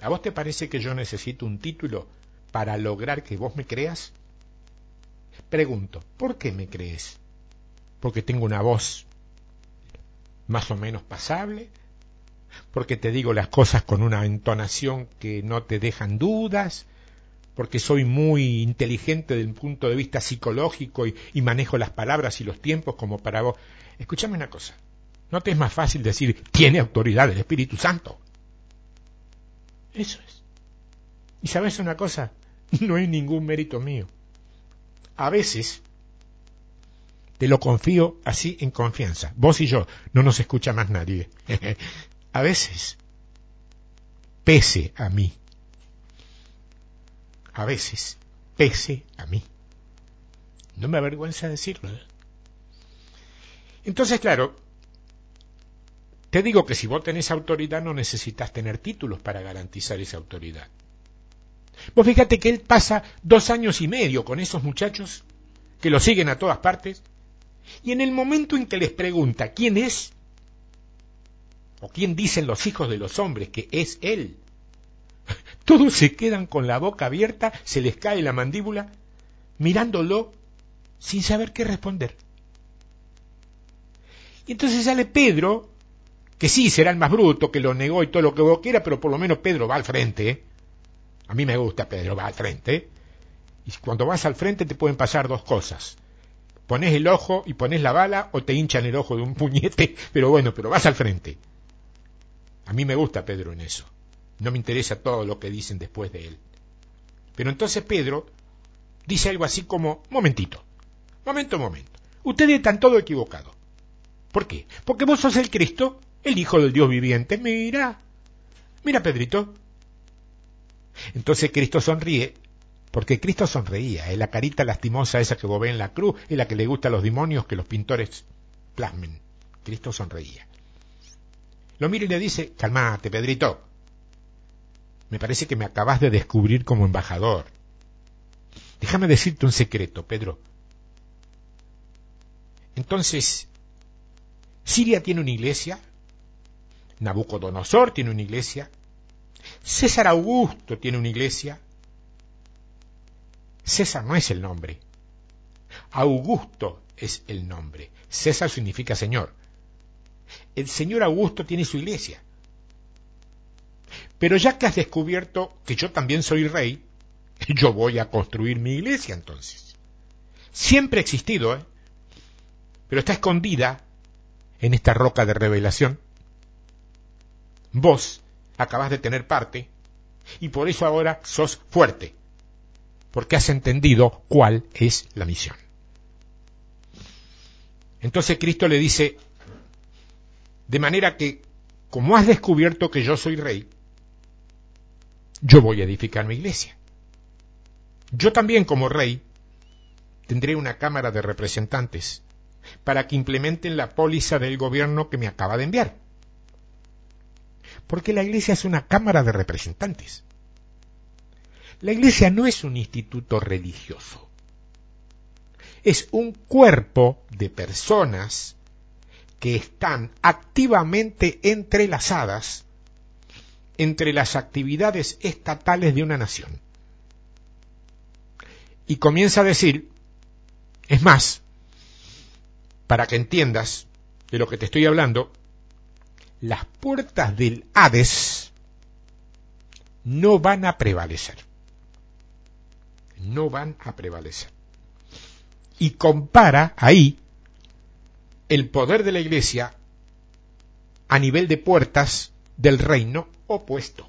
¿A vos te parece que yo necesito un título para lograr que vos me creas? Pregunto, ¿por qué me crees? ¿Porque tengo una voz más o menos pasable? ¿Porque te digo las cosas con una entonación que no te dejan dudas? Porque soy muy inteligente desde un punto de vista psicológico y, y, manejo las palabras y los tiempos como para vos. Escúchame una cosa, ¿no te es más fácil decir tiene autoridad el Espíritu Santo? Eso es. Y sabes una cosa, no hay ningún mérito mío. A veces, te lo confío así en confianza, vos y yo, no nos escucha más nadie. [LAUGHS] a veces, pese a mí, a veces, pese a mí. No me avergüenza decirlo. ¿eh? Entonces, claro, te digo que si vos tenés autoridad no necesitas tener títulos para garantizar esa autoridad. Vos fíjate que él pasa dos años y medio con esos muchachos que lo siguen a todas partes y en el momento en que les pregunta quién es o quién dicen los hijos de los hombres que es él, todos se quedan con la boca abierta, se les cae la mandíbula, mirándolo sin saber qué responder. Y entonces sale Pedro que sí será el más bruto, que lo negó y todo lo que vos quieras, pero por lo menos Pedro va al frente. ¿eh? A mí me gusta Pedro, va al frente. ¿eh? Y cuando vas al frente te pueden pasar dos cosas. Pones el ojo y pones la bala o te hinchan el ojo de un [LAUGHS] puñete, pero bueno, pero vas al frente. A mí me gusta Pedro en eso. No me interesa todo lo que dicen después de él. Pero entonces Pedro dice algo así como, momentito, momento, momento. Ustedes están todo equivocados. ¿Por qué? Porque vos sos el Cristo el Hijo del Dios viviente. Mira, mira Pedrito. Entonces Cristo sonríe, porque Cristo sonreía, es la carita lastimosa esa que vos ves en la cruz, es la que le gusta a los demonios que los pintores plasmen. Cristo sonreía. Lo mira y le dice, calmate, Pedrito. Me parece que me acabas de descubrir como embajador. Déjame decirte un secreto, Pedro. Entonces, Siria tiene una iglesia, Nabucodonosor tiene una iglesia, César Augusto tiene una iglesia. César no es el nombre, Augusto es el nombre. César significa Señor. El Señor Augusto tiene su iglesia. Pero ya que has descubierto que yo también soy rey, [LAUGHS] yo voy a construir mi iglesia entonces. Siempre ha existido, ¿eh? pero está escondida en esta roca de revelación. Vos acabas de tener parte y por eso ahora sos fuerte, porque has entendido cuál es la misión. Entonces Cristo le dice, de manera que, como has descubierto que yo soy rey, yo voy a edificar mi iglesia. Yo también como rey tendré una Cámara de Representantes para que implementen la póliza del gobierno que me acaba de enviar. Porque la iglesia es una Cámara de Representantes. La iglesia no es un instituto religioso. Es un cuerpo de personas que están activamente entrelazadas entre las actividades estatales de una nación. Y comienza a decir, es más, para que entiendas de lo que te estoy hablando, las puertas del Hades no van a prevalecer. No van a prevalecer. Y compara ahí el poder de la iglesia a nivel de puertas del reino opuesto.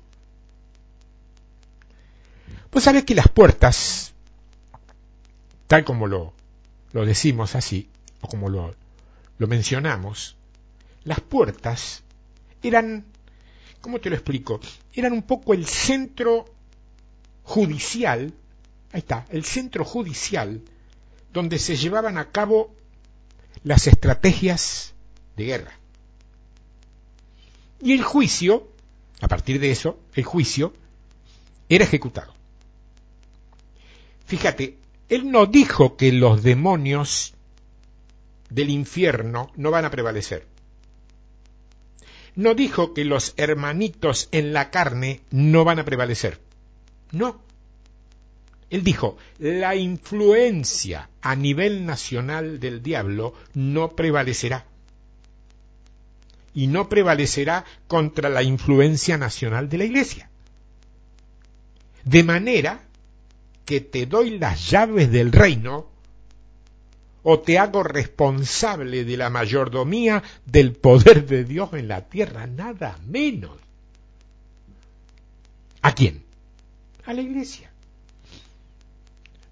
Pues sabes que las puertas, tal como lo, lo decimos así, o como lo, lo mencionamos, las puertas eran, ¿cómo te lo explico? Eran un poco el centro judicial, ahí está, el centro judicial donde se llevaban a cabo las estrategias de guerra. Y el juicio, a partir de eso, el juicio era ejecutado. Fíjate, él no dijo que los demonios del infierno no van a prevalecer. No dijo que los hermanitos en la carne no van a prevalecer. No. Él dijo, la influencia a nivel nacional del diablo no prevalecerá. Y no prevalecerá contra la influencia nacional de la iglesia. De manera que te doy las llaves del reino o te hago responsable de la mayordomía del poder de Dios en la tierra, nada menos. ¿A quién? A la iglesia.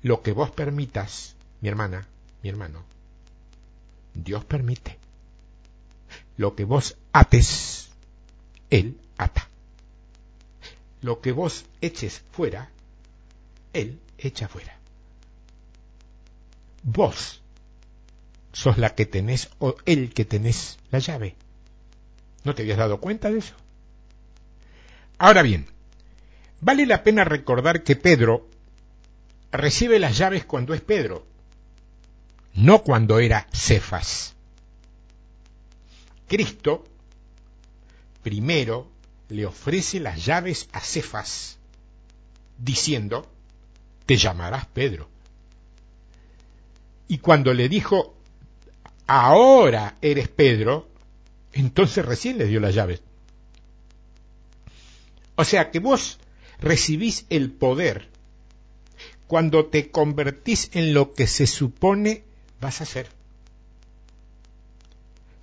Lo que vos permitas, mi hermana, mi hermano, Dios permite. Lo que vos ates, Él ata. Lo que vos eches fuera, Él echa fuera. Vos sos la que tenés o el que tenés la llave. ¿No te habías dado cuenta de eso? Ahora bien, vale la pena recordar que Pedro recibe las llaves cuando es Pedro, no cuando era Cefas. Cristo primero le ofrece las llaves a Cefas, diciendo, te llamarás Pedro. Y cuando le dijo, ahora eres Pedro, entonces recién le dio las llaves. O sea que vos recibís el poder cuando te convertís en lo que se supone vas a ser.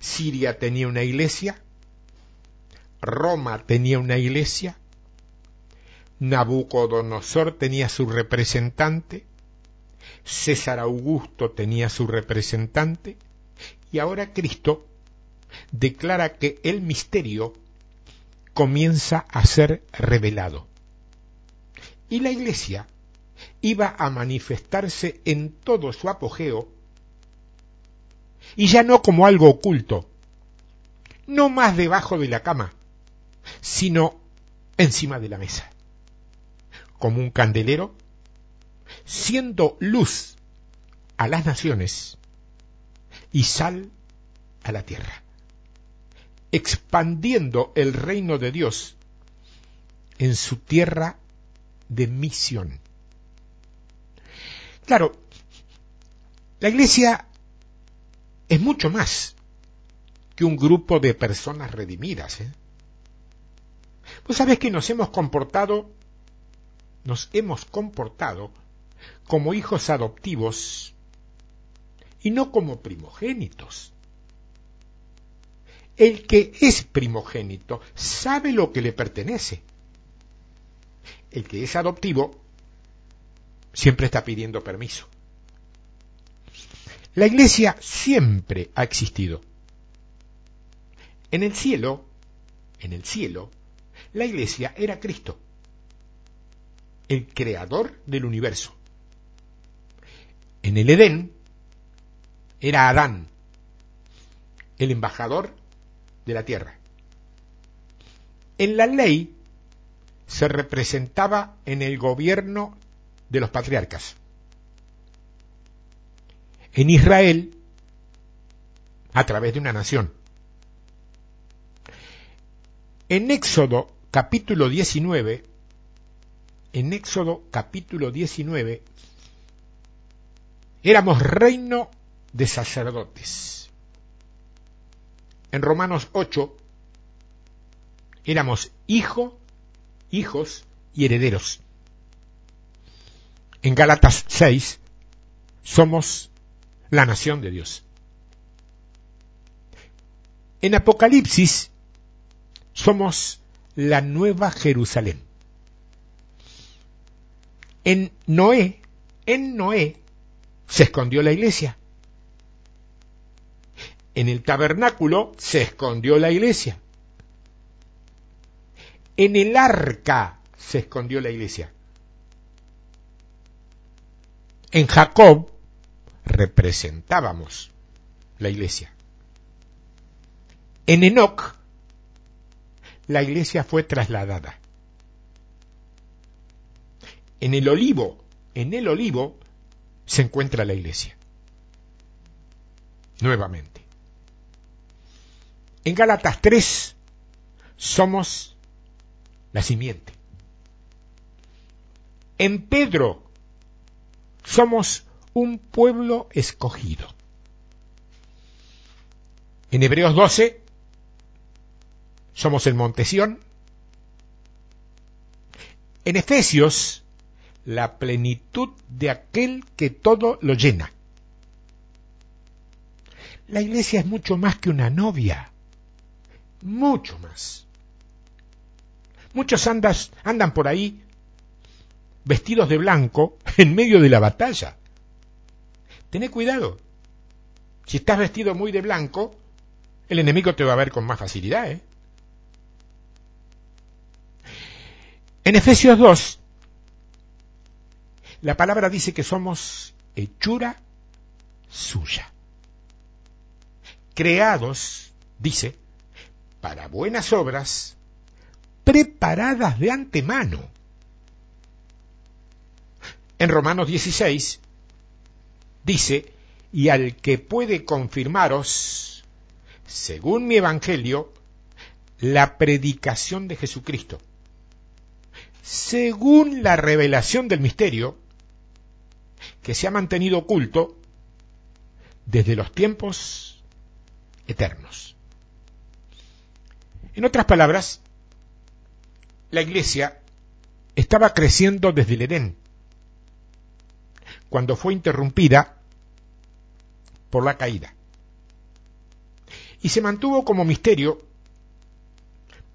Siria tenía una iglesia, Roma tenía una iglesia, Nabucodonosor tenía su representante, César Augusto tenía su representante, y ahora Cristo declara que el misterio comienza a ser revelado. Y la iglesia iba a manifestarse en todo su apogeo y ya no como algo oculto, no más debajo de la cama, sino encima de la mesa, como un candelero siendo luz a las naciones y sal a la tierra, expandiendo el reino de Dios en su tierra de misión. Claro, la iglesia es mucho más que un grupo de personas redimidas. ¿eh? Pues sabes que nos hemos comportado, nos hemos comportado como hijos adoptivos y no como primogénitos. El que es primogénito sabe lo que le pertenece. El que es adoptivo siempre está pidiendo permiso. La iglesia siempre ha existido. En el cielo, en el cielo, la iglesia era Cristo, el creador del universo. En el Edén era Adán, el embajador de la tierra. En la ley se representaba en el gobierno de los patriarcas. En Israel, a través de una nación. En Éxodo capítulo 19, en Éxodo capítulo 19, éramos reino de sacerdotes. En Romanos 8, éramos hijo, hijos y herederos. En Gálatas 6, somos la nación de Dios. En Apocalipsis, somos la nueva Jerusalén. En Noé, en Noé, se escondió la iglesia. En el tabernáculo se escondió la iglesia. En el arca se escondió la iglesia. En Jacob representábamos la iglesia. En Enoch la iglesia fue trasladada. En el olivo, en el olivo se encuentra la iglesia. Nuevamente. En Gálatas 3 somos la simiente. En Pedro somos un pueblo escogido. En Hebreos 12 somos el monte En Efesios, la plenitud de aquel que todo lo llena. La iglesia es mucho más que una novia, mucho más. Muchos andas, andan por ahí vestidos de blanco en medio de la batalla. Tené cuidado. Si estás vestido muy de blanco, el enemigo te va a ver con más facilidad, ¿eh? En Efesios 2, la palabra dice que somos hechura suya. Creados, dice, para buenas obras, preparadas de antemano. En Romanos 16 dice, y al que puede confirmaros, según mi evangelio, la predicación de Jesucristo según la revelación del misterio que se ha mantenido oculto desde los tiempos eternos. En otras palabras, la iglesia estaba creciendo desde el Edén, cuando fue interrumpida por la caída. Y se mantuvo como misterio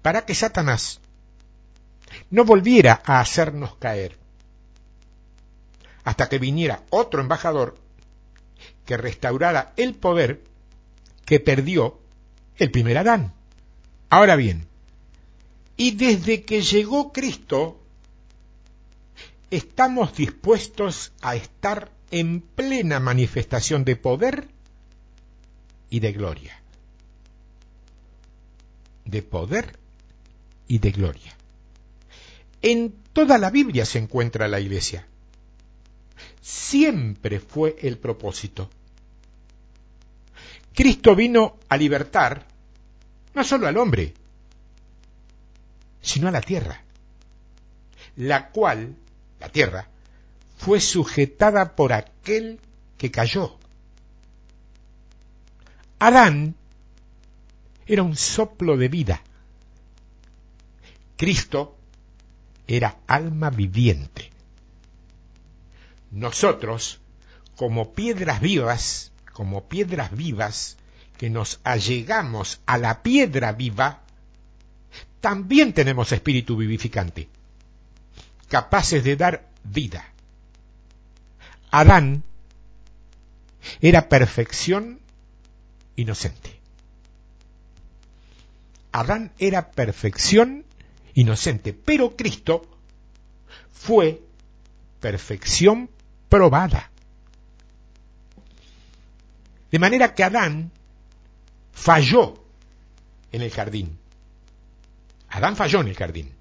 para que Satanás no volviera a hacernos caer, hasta que viniera otro embajador que restaurara el poder que perdió el primer Adán. Ahora bien, y desde que llegó Cristo, estamos dispuestos a estar en plena manifestación de poder y de gloria. De poder y de gloria. En toda la Biblia se encuentra la iglesia. siempre fue el propósito. Cristo vino a libertar no solo al hombre, sino a la tierra, la cual, la tierra, fue sujetada por aquel que cayó. Adán era un soplo de vida. Cristo era alma viviente. Nosotros, como piedras vivas, como piedras vivas, que nos allegamos a la piedra viva, también tenemos espíritu vivificante, capaces de dar vida. Adán era perfección inocente. Adán era perfección inocente, pero Cristo fue perfección probada. De manera que Adán falló en el jardín. Adán falló en el jardín,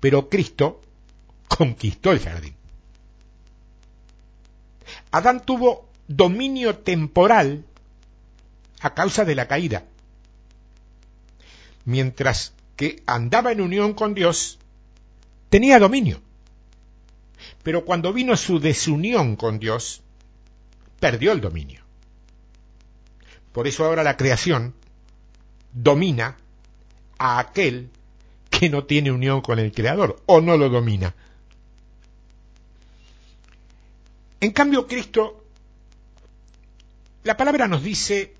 pero Cristo conquistó el jardín. Adán tuvo dominio temporal a causa de la caída, mientras que andaba en unión con Dios, tenía dominio. Pero cuando vino su desunión con Dios, perdió el dominio. Por eso ahora la creación domina a aquel que no tiene unión con el Creador o no lo domina. En cambio, Cristo, la palabra nos dice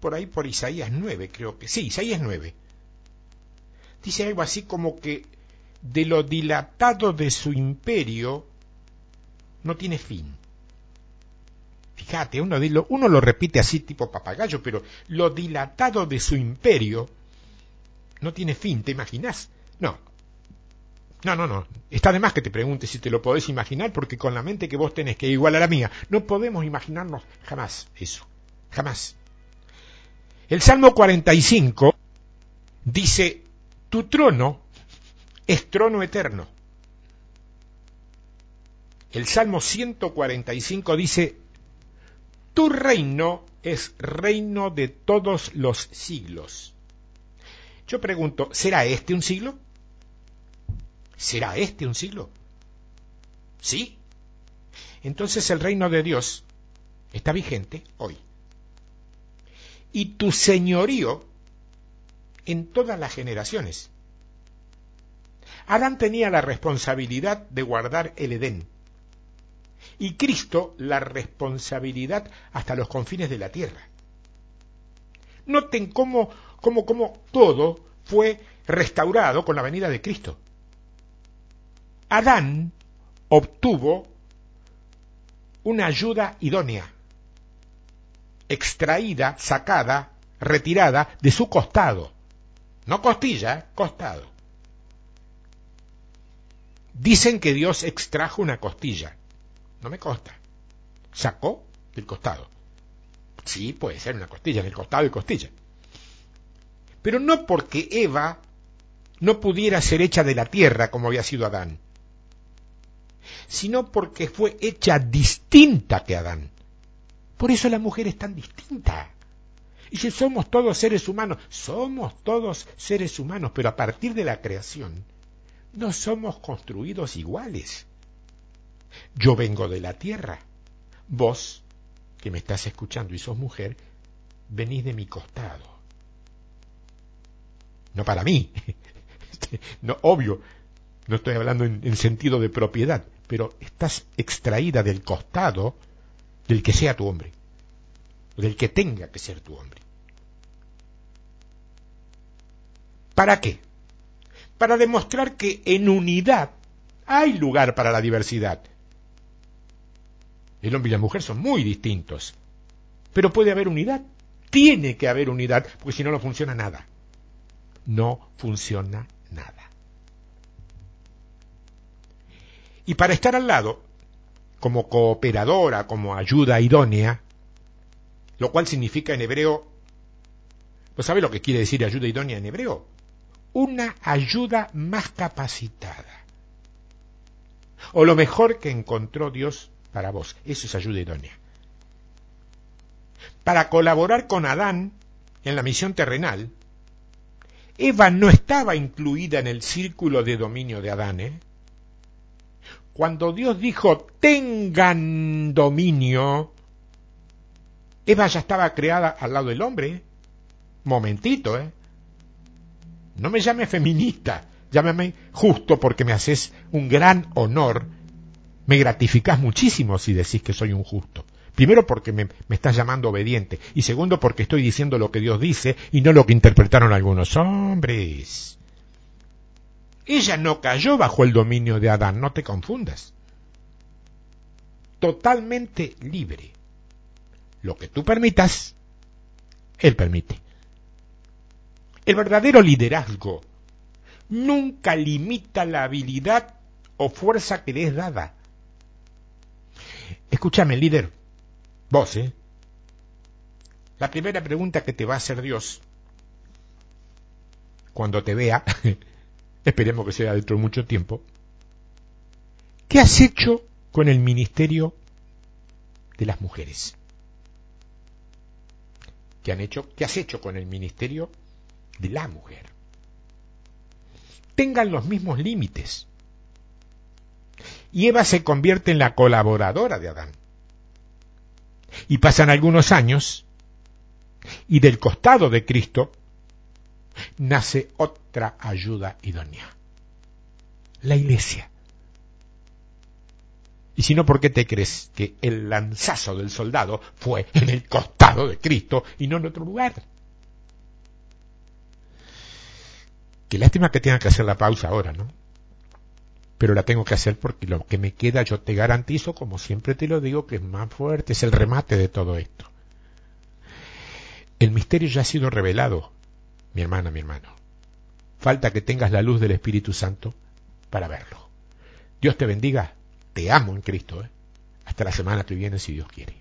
por ahí por Isaías 9, creo que sí, Isaías 9. Dice algo así como que de lo dilatado de su imperio no tiene fin. Fíjate, uno, lo, uno lo repite así tipo papagayo, pero lo dilatado de su imperio no tiene fin, ¿te imaginas? No. No, no, no. Está de más que te preguntes si te lo podés imaginar, porque con la mente que vos tenés, que es igual a la mía, no podemos imaginarnos jamás eso. Jamás. El Salmo 45 dice, tu trono es trono eterno. El Salmo 145 dice, tu reino es reino de todos los siglos. Yo pregunto, ¿será este un siglo? ¿Será este un siglo? ¿Sí? Entonces el reino de Dios está vigente hoy y tu señorío en todas las generaciones. Adán tenía la responsabilidad de guardar el Edén y Cristo la responsabilidad hasta los confines de la tierra. Noten cómo, cómo, cómo todo fue restaurado con la venida de Cristo. Adán obtuvo una ayuda idónea extraída, sacada, retirada de su costado. No costilla, costado. Dicen que Dios extrajo una costilla. No me consta. Sacó del costado. Sí, puede ser una costilla, del costado y costilla. Pero no porque Eva no pudiera ser hecha de la tierra como había sido Adán, sino porque fue hecha distinta que Adán. Por eso la mujer es tan distinta. Y si somos todos seres humanos, somos todos seres humanos, pero a partir de la creación, no somos construidos iguales. Yo vengo de la tierra. Vos, que me estás escuchando y sos mujer, venís de mi costado. No para mí. [LAUGHS] no, obvio, no estoy hablando en, en sentido de propiedad, pero estás extraída del costado del que sea tu hombre, del que tenga que ser tu hombre. ¿Para qué? Para demostrar que en unidad hay lugar para la diversidad. El hombre y la mujer son muy distintos, pero puede haber unidad. Tiene que haber unidad, porque si no, no funciona nada. No funciona nada. Y para estar al lado como cooperadora, como ayuda idónea, lo cual significa en hebreo, ¿no sabe lo que quiere decir ayuda idónea en hebreo? Una ayuda más capacitada. o lo mejor que encontró Dios para vos. Eso es ayuda idónea. Para colaborar con Adán en la misión terrenal, Eva no estaba incluida en el círculo de dominio de Adán. ¿eh? Cuando Dios dijo tengan dominio, Eva ya estaba creada al lado del hombre. Momentito, ¿eh? No me llame feminista, llámame justo porque me haces un gran honor. Me gratificás muchísimo si decís que soy un justo. Primero porque me, me, estás llamando obediente y segundo porque estoy diciendo lo que Dios dice y no lo que interpretaron algunos hombres. Ella no cayó bajo el dominio de Adán, no te confundas. Totalmente libre. Lo que tú permitas, Él permite. El verdadero liderazgo nunca limita la habilidad o fuerza que le es dada. Escúchame, líder, vos, ¿eh? La primera pregunta que te va a hacer Dios cuando te vea, [LAUGHS] esperemos que sea dentro de mucho tiempo, ¿qué has hecho con el ministerio de las mujeres? ¿Qué, han hecho, ¿Qué has hecho con el ministerio de la mujer? Tengan los mismos límites. Y Eva se convierte en la colaboradora de Adán. Y pasan algunos años y del costado de Cristo nace ayuda idónea. La iglesia. Y si no, ¿por qué te crees que el lanzazo del soldado fue en el costado de Cristo y no en otro lugar? Qué lástima que tenga que hacer la pausa ahora, ¿no? Pero la tengo que hacer porque lo que me queda yo te garantizo, como siempre te lo digo, que es más fuerte, es el remate de todo esto. El misterio ya ha sido revelado, mi hermana, mi hermano. Falta que tengas la luz del Espíritu Santo para verlo. Dios te bendiga te amo en Cristo. ¿eh? Hasta la semana que viene, si Dios quiere.